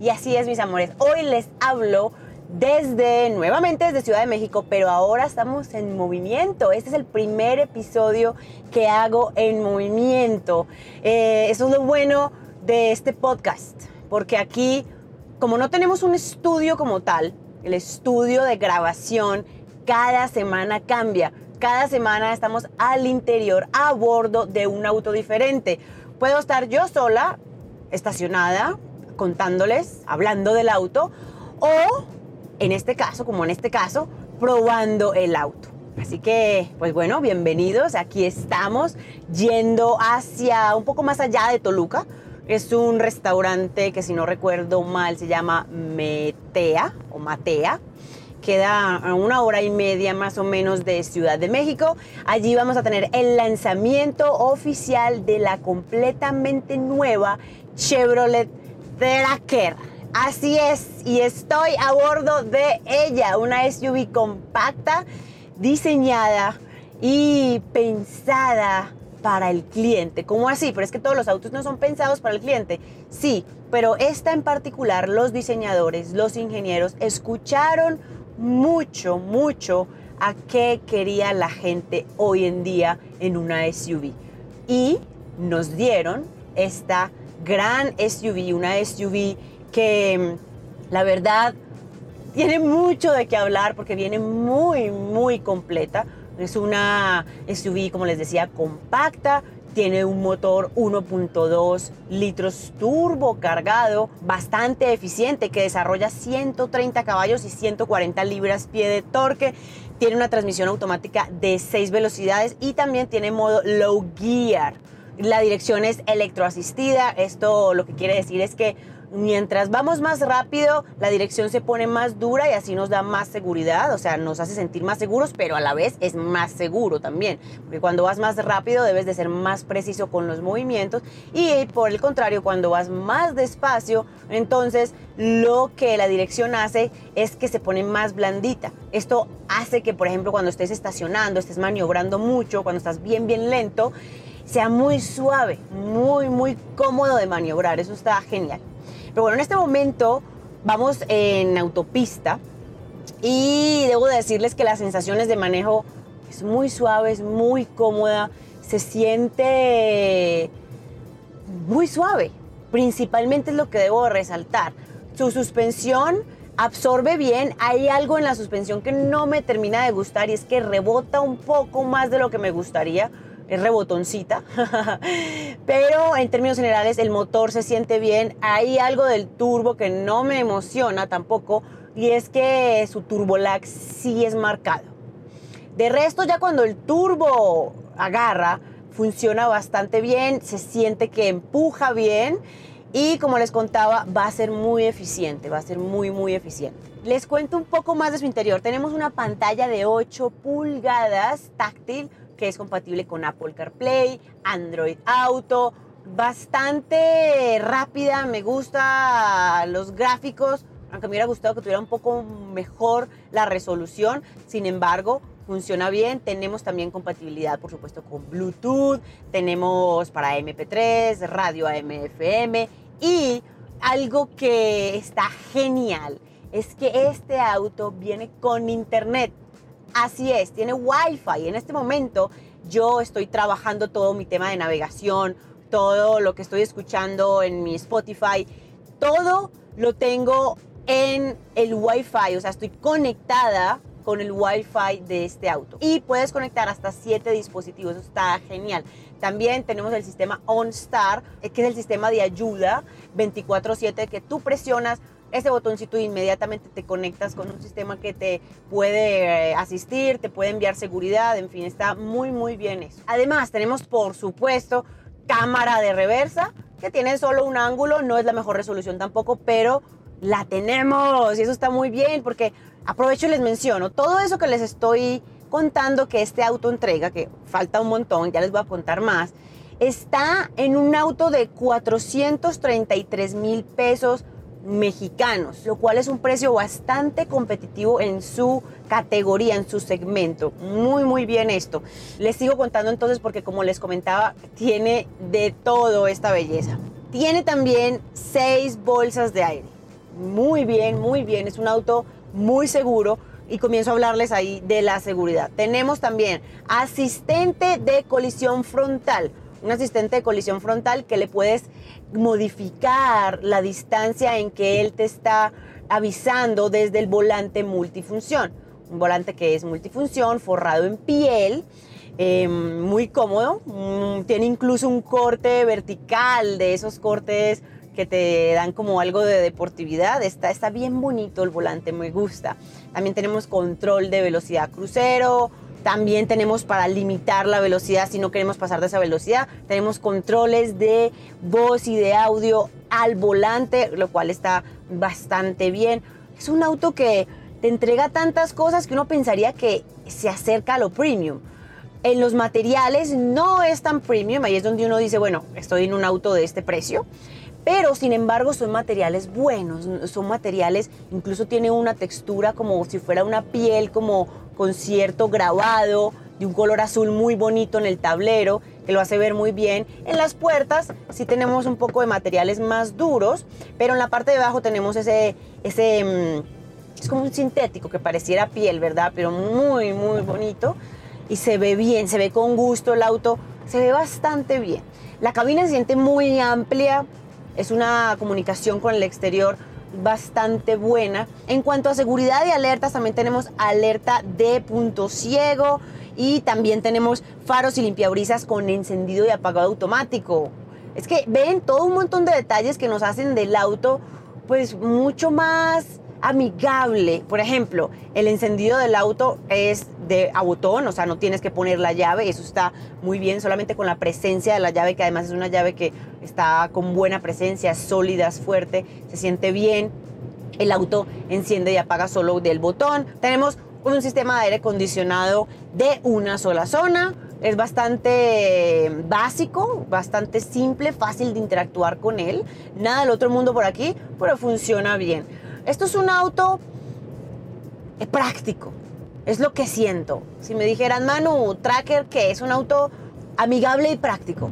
Y así es, mis amores. Hoy les hablo desde, nuevamente desde Ciudad de México, pero ahora estamos en movimiento. Este es el primer episodio que hago en movimiento. Eh, eso es lo bueno de este podcast, porque aquí, como no tenemos un estudio como tal, el estudio de grabación cada semana cambia. Cada semana estamos al interior, a bordo de un auto diferente. Puedo estar yo sola, estacionada, contándoles, hablando del auto, o en este caso, como en este caso, probando el auto. Así que, pues bueno, bienvenidos. Aquí estamos yendo hacia un poco más allá de Toluca. Es un restaurante que si no recuerdo mal se llama Metea o Matea queda a una hora y media más o menos de Ciudad de México. Allí vamos a tener el lanzamiento oficial de la completamente nueva Chevrolet Tracker. Así es, y estoy a bordo de ella, una SUV compacta, diseñada y pensada para el cliente. ¿Cómo así? Pero es que todos los autos no son pensados para el cliente. Sí, pero esta en particular, los diseñadores, los ingenieros, escucharon mucho, mucho a qué quería la gente hoy en día en una SUV. Y nos dieron esta gran SUV, una SUV que mm, la verdad tiene mucho de qué hablar porque viene muy, muy completa. Es una SUV, como les decía, compacta, tiene un motor 1.2 litros turbo cargado, bastante eficiente, que desarrolla 130 caballos y 140 libras-pie de torque. Tiene una transmisión automática de 6 velocidades y también tiene modo low gear. La dirección es electroasistida. Esto lo que quiere decir es que mientras vamos más rápido, la dirección se pone más dura y así nos da más seguridad, o sea, nos hace sentir más seguros, pero a la vez es más seguro también, porque cuando vas más rápido debes de ser más preciso con los movimientos y por el contrario, cuando vas más despacio, entonces lo que la dirección hace es que se pone más blandita. Esto hace que, por ejemplo, cuando estés estacionando, estés maniobrando mucho, cuando estás bien, bien lento, sea muy suave, muy, muy cómodo de maniobrar. Eso está genial. Pero bueno, en este momento vamos en autopista y debo decirles que las sensaciones de manejo es muy suave, es muy cómoda, se siente muy suave. Principalmente es lo que debo resaltar. Su suspensión absorbe bien. Hay algo en la suspensión que no me termina de gustar y es que rebota un poco más de lo que me gustaría es rebotoncita. Pero en términos generales el motor se siente bien. Hay algo del turbo que no me emociona tampoco y es que su turbo lag sí es marcado. De resto ya cuando el turbo agarra funciona bastante bien, se siente que empuja bien y como les contaba va a ser muy eficiente, va a ser muy muy eficiente. Les cuento un poco más de su interior. Tenemos una pantalla de 8 pulgadas táctil que es compatible con Apple CarPlay, Android Auto, bastante rápida, me gusta los gráficos, aunque me hubiera gustado que tuviera un poco mejor la resolución, sin embargo, funciona bien. Tenemos también compatibilidad, por supuesto, con Bluetooth, tenemos para MP3, radio AM/FM y algo que está genial es que este auto viene con internet. Así es, tiene Wi-Fi. En este momento yo estoy trabajando todo mi tema de navegación, todo lo que estoy escuchando en mi Spotify, todo lo tengo en el Wi-Fi, o sea, estoy conectada con el Wi-Fi de este auto. Y puedes conectar hasta 7 dispositivos, eso está genial. También tenemos el sistema OnStar, eh, que es el sistema de ayuda 24/7 que tú presionas ese botoncito inmediatamente te conectas con un sistema que te puede eh, asistir, te puede enviar seguridad, en fin, está muy muy bien eso. Además tenemos por supuesto cámara de reversa que tiene solo un ángulo, no es la mejor resolución tampoco, pero la tenemos y eso está muy bien porque aprovecho y les menciono todo eso que les estoy contando que este auto entrega, que falta un montón, ya les voy a contar más, está en un auto de 433 mil pesos mexicanos, lo cual es un precio bastante competitivo en su categoría, en su segmento. Muy, muy bien esto. Les sigo contando entonces porque como les comentaba, tiene de todo esta belleza. Tiene también seis bolsas de aire. Muy bien, muy bien. Es un auto muy seguro y comienzo a hablarles ahí de la seguridad. Tenemos también asistente de colisión frontal. Un asistente de colisión frontal que le puedes modificar la distancia en que él te está avisando desde el volante multifunción. Un volante que es multifunción, forrado en piel, em, muy cómodo. Mm, tiene incluso un corte vertical de esos cortes que te dan como algo de deportividad. Está, está bien bonito el volante, me gusta. También tenemos control de velocidad crucero. También tenemos para limitar la velocidad si no queremos pasar de esa velocidad. Tenemos controles de voz y de audio al volante, lo cual está bastante bien. Es un auto que te entrega tantas cosas que uno pensaría que se acerca a lo premium. En los materiales no es tan premium, ahí es donde uno dice, bueno, estoy en un auto de este precio, pero sin embargo son materiales buenos, son materiales, incluso tiene una textura como si fuera una piel, como con cierto grabado, de un color azul muy bonito en el tablero, que lo hace ver muy bien. En las puertas sí tenemos un poco de materiales más duros, pero en la parte de abajo tenemos ese, ese mm, es como un sintético que pareciera piel, ¿verdad? Pero muy, muy bonito. Y se ve bien, se ve con gusto el auto, se ve bastante bien. La cabina se siente muy amplia, es una comunicación con el exterior bastante buena. En cuanto a seguridad y alertas, también tenemos alerta de punto ciego, y también tenemos faros y limpiabrisas con encendido y apagado automático. Es que ven todo un montón de detalles que nos hacen del auto pues mucho más amigable. Por ejemplo, el encendido del auto es de a botón, o sea, no tienes que poner la llave, eso está muy bien, solamente con la presencia de la llave, que además es una llave que está con buena presencia, sólida, es fuerte, se siente bien. El auto enciende y apaga solo del botón. Tenemos un sistema de aire acondicionado de una sola zona. Es bastante básico, bastante simple, fácil de interactuar con él. Nada del otro mundo por aquí, pero funciona bien. Esto es un auto práctico, es lo que siento. Si me dijeran, Manu, Tracker, ¿qué? Es un auto amigable y práctico.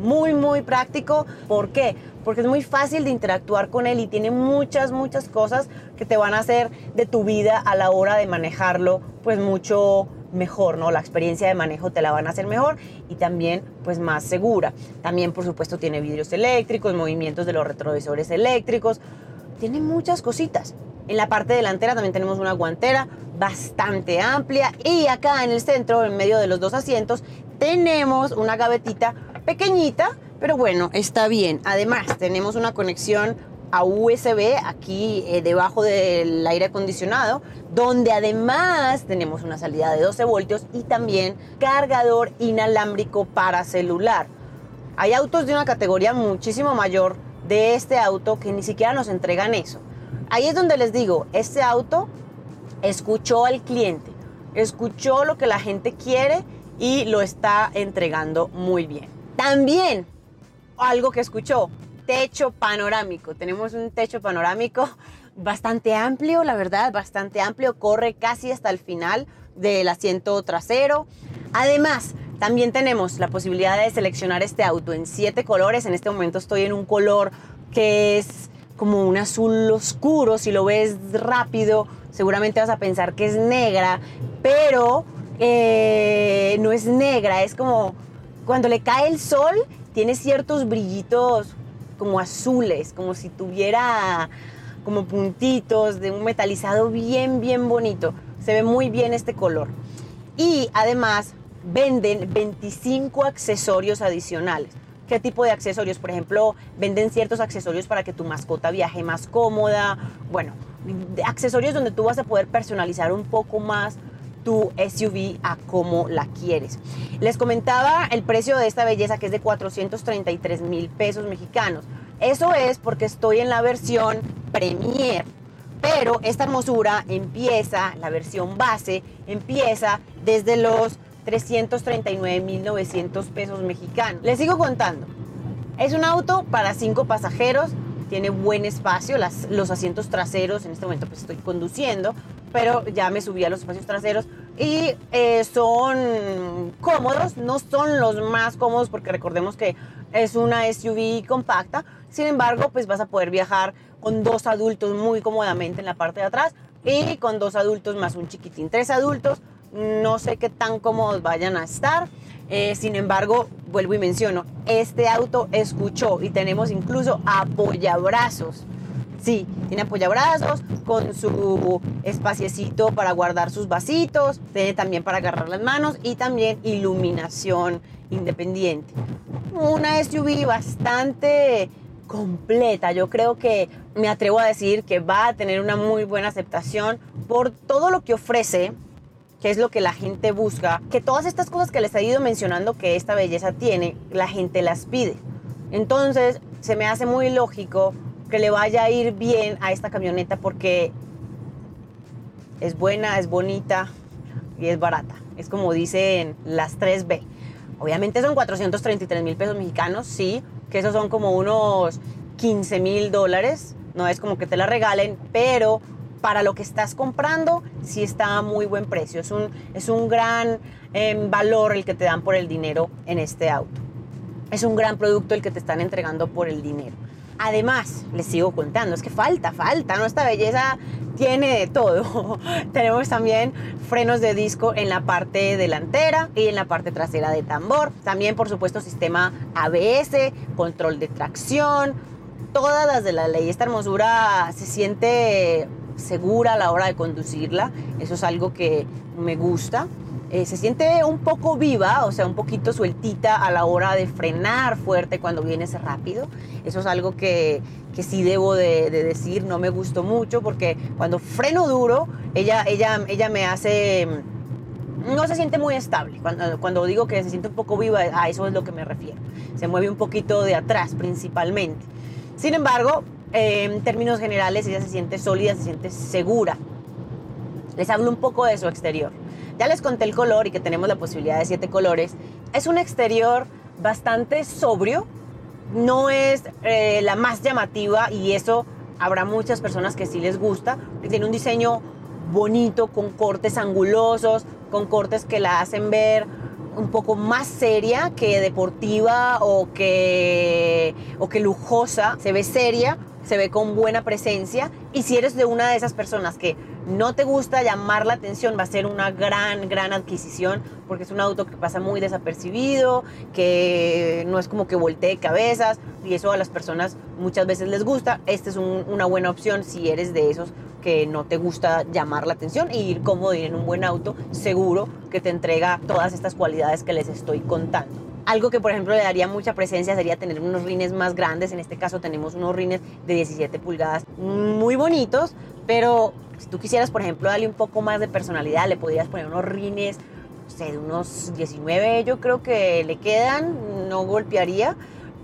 Muy, muy práctico. ¿Por qué? porque es muy fácil de interactuar con él y tiene muchas, muchas cosas que te van a hacer de tu vida a la hora de manejarlo, pues mucho mejor, ¿no? La experiencia de manejo te la van a hacer mejor y también pues más segura. También por supuesto tiene vidrios eléctricos, movimientos de los retrovisores eléctricos, tiene muchas cositas. En la parte delantera también tenemos una guantera bastante amplia y acá en el centro, en medio de los dos asientos, tenemos una gavetita pequeñita pero bueno, está bien. Además, tenemos una conexión a USB aquí eh, debajo del aire acondicionado, donde además tenemos una salida de 12 voltios y también cargador inalámbrico para celular. Hay autos de una categoría muchísimo mayor de este auto que ni siquiera nos entregan eso. Ahí es donde les digo, este auto escuchó al cliente, escuchó lo que la gente quiere y lo está entregando muy bien. También algo que escuchó, techo panorámico. Tenemos un techo panorámico bastante amplio, la verdad, bastante amplio, corre casi hasta el final del asiento trasero. Además, también tenemos la posibilidad de seleccionar este auto en siete colores. En este momento estoy en un color que es como un azul oscuro. Si lo ves rápido, seguramente vas a pensar que es negra, pero eh, no es negra, es como cuando le cae el sol tiene ciertos brillitos como azules, como si tuviera como puntitos de un metalizado bien, bien bonito. Se ve muy bien este color. Y además venden 25 accesorios adicionales. ¿Qué tipo de accesorios? Por ejemplo, venden ciertos accesorios para que tu mascota viaje más cómoda. Bueno, accesorios donde tú vas a poder personalizar un poco más tu SUV a como la quieres. Les comentaba el precio de esta belleza que es de 433 mil pesos mexicanos. Eso es porque estoy en la versión Premier. Pero esta hermosura empieza, la versión base, empieza desde los 339.900 pesos mexicanos. Les sigo contando. Es un auto para cinco pasajeros, tiene buen espacio, las, los asientos traseros, en este momento pues estoy conduciendo, pero ya me subí a los espacios traseros y eh, son cómodos, no son los más cómodos porque recordemos que es una SUV compacta, sin embargo, pues vas a poder viajar con dos adultos muy cómodamente en la parte de atrás y con dos adultos más un chiquitín. Tres adultos, no sé qué tan cómodos vayan a estar. Eh, sin embargo, vuelvo y menciono, este auto escuchó y tenemos incluso apoyabrazos. Sí, tiene apoyabrazos con su espaciecito para guardar sus vasitos, tiene también para agarrar las manos y también iluminación independiente. Una SUV bastante completa. Yo creo que me atrevo a decir que va a tener una muy buena aceptación por todo lo que ofrece, que es lo que la gente busca, que todas estas cosas que les he ido mencionando que esta belleza tiene, la gente las pide. Entonces, se me hace muy lógico que le vaya a ir bien a esta camioneta porque es buena, es bonita y es barata. Es como dicen las 3B. Obviamente son 433 mil pesos mexicanos, sí, que esos son como unos 15 mil dólares. No es como que te la regalen, pero para lo que estás comprando sí está a muy buen precio. Es un, es un gran em, valor el que te dan por el dinero en este auto. Es un gran producto el que te están entregando por el dinero. Además, les sigo contando, es que falta, falta, ¿no? Esta belleza tiene de todo. Tenemos también frenos de disco en la parte delantera y en la parte trasera de tambor. También, por supuesto, sistema ABS, control de tracción, todas las de la ley. Esta hermosura se siente segura a la hora de conducirla. Eso es algo que me gusta. Eh, se siente un poco viva, o sea, un poquito sueltita a la hora de frenar fuerte cuando vienes rápido. Eso es algo que, que sí debo de, decir, no me gustó mucho porque cuando freno duro, ella, ella, ella me hace... No se siente muy estable. Cuando, cuando digo que se siente un poco viva, a eso es lo que me refiero. Se mueve un poquito de atrás principalmente. Sin embargo, en términos generales, ella se siente sólida, se siente segura. Les hablo un poco de su exterior. Ya les conté el color y que tenemos la posibilidad de siete colores. Es un exterior bastante sobrio, no es eh, la más llamativa y eso habrá muchas personas que sí les gusta. Tiene un diseño bonito, con cortes angulosos, con cortes que la hacen ver un poco más seria que deportiva o que, o que lujosa. Se ve seria, se ve con buena presencia y si eres de una de esas personas que no te gusta llamar la atención, va a ser una gran, gran adquisición porque es un auto que pasa muy desapercibido, que no es como que voltee cabezas y eso a las personas muchas veces les gusta. Esta es una buena opción si eres de esos que no te gusta llamar la atención y ir cómodo ir en un buen auto seguro que te entrega todas estas cualidades que les estoy contando. Algo que, por ejemplo, le daría mucha presencia sería tener unos rines más grandes. En este caso tenemos unos rines de 17 pulgadas muy bonitos, pero si tú quisieras, por ejemplo, darle un poco más de personalidad, le podrías poner unos rines, no sé, de unos 19, yo creo que le quedan, no golpearía.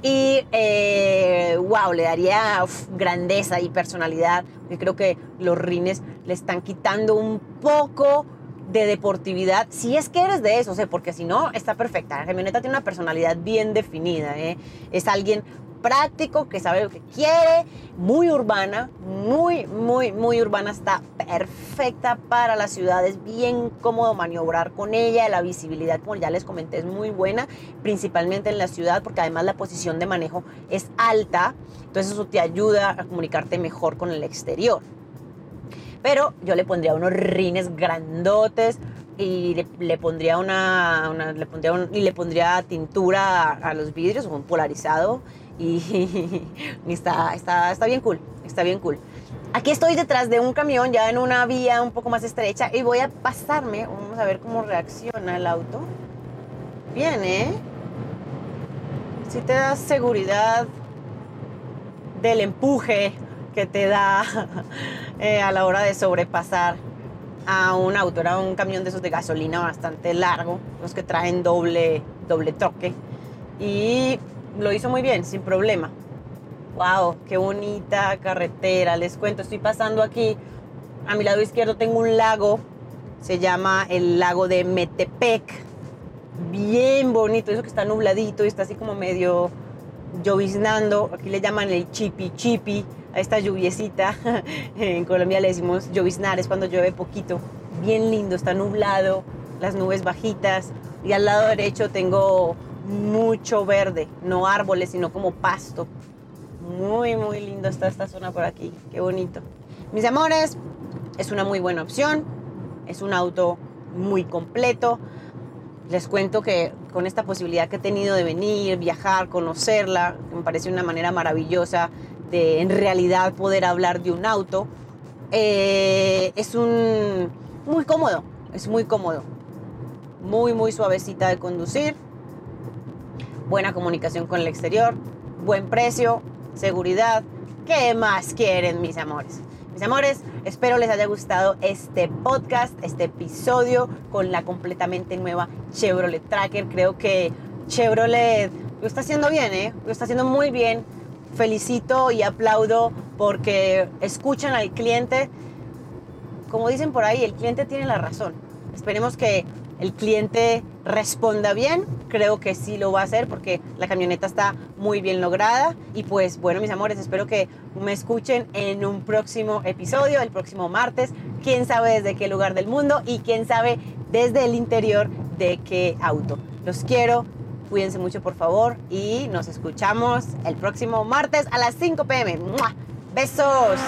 Y eh, wow, le daría grandeza y personalidad. Yo creo que los rines le están quitando un poco de deportividad, si es que eres de eso, ¿eh? porque si no, está perfecta. La camioneta tiene una personalidad bien definida, ¿eh? es alguien práctico, que sabe lo que quiere, muy urbana, muy, muy, muy urbana, está perfecta para las ciudades, bien cómodo maniobrar con ella, la visibilidad, como ya les comenté, es muy buena, principalmente en la ciudad, porque además la posición de manejo es alta, entonces eso te ayuda a comunicarte mejor con el exterior. Pero yo le pondría unos rines grandotes y le, pondría una, le y le pondría tintura a, los vidrios, un polarizado y, está, está, está bien cool, está bien cool. Aquí estoy detrás de un camión ya en una vía un poco más estrecha y voy a pasarme, vamos a ver cómo reacciona el auto. Bien, ¿eh? Si te da seguridad del empuje que te da eh, a la hora de sobrepasar a un auto. Era un camión de esos de gasolina bastante largo, los que traen doble, doble troque. Y lo hizo muy bien, sin problema. ¡Wow! ¡Qué bonita carretera! Les cuento, estoy pasando aquí. A mi lado izquierdo tengo un lago, se llama el lago de Metepec. Bien bonito, eso que está nubladito y está así como medio lloviznando. Aquí le llaman el chipi chipi a esta lluviecita. en Colombia le decimos lloviznar, es cuando llueve poquito. Bien lindo, está nublado, las nubes bajitas. Y al lado derecho tengo mucho verde, no árboles, sino como pasto. Muy, muy lindo está esta zona por aquí. Qué bonito. Mis amores, es una muy buena opción. Es un auto muy completo. Les cuento que con esta posibilidad que he tenido de venir, viajar, conocerla, me parece una manera maravillosa en realidad poder hablar de un auto, eh, es un muy cómodo, es muy cómodo, muy muy suavecita de conducir, buena comunicación con el exterior, buen precio, seguridad. ¿Qué más quieren mis amores? Mis amores, espero les haya gustado este podcast, este episodio con la completamente nueva Chevrolet Tracker. Creo que Chevrolet lo está haciendo bien, ¿eh? Lo está haciendo muy bien. Felicito y aplaudo porque escuchan al cliente. Como dicen por ahí, el cliente tiene la razón. Esperemos que el cliente responda bien. Creo que sí lo va a hacer porque la camioneta está muy bien lograda. Y pues bueno, mis amores, espero que me escuchen en un próximo episodio, el próximo martes. Quién sabe desde qué lugar del mundo y quién sabe desde el interior de qué auto. Los quiero. Cuídense mucho, por favor. Y nos escuchamos el próximo martes a las 5 pm. Besos.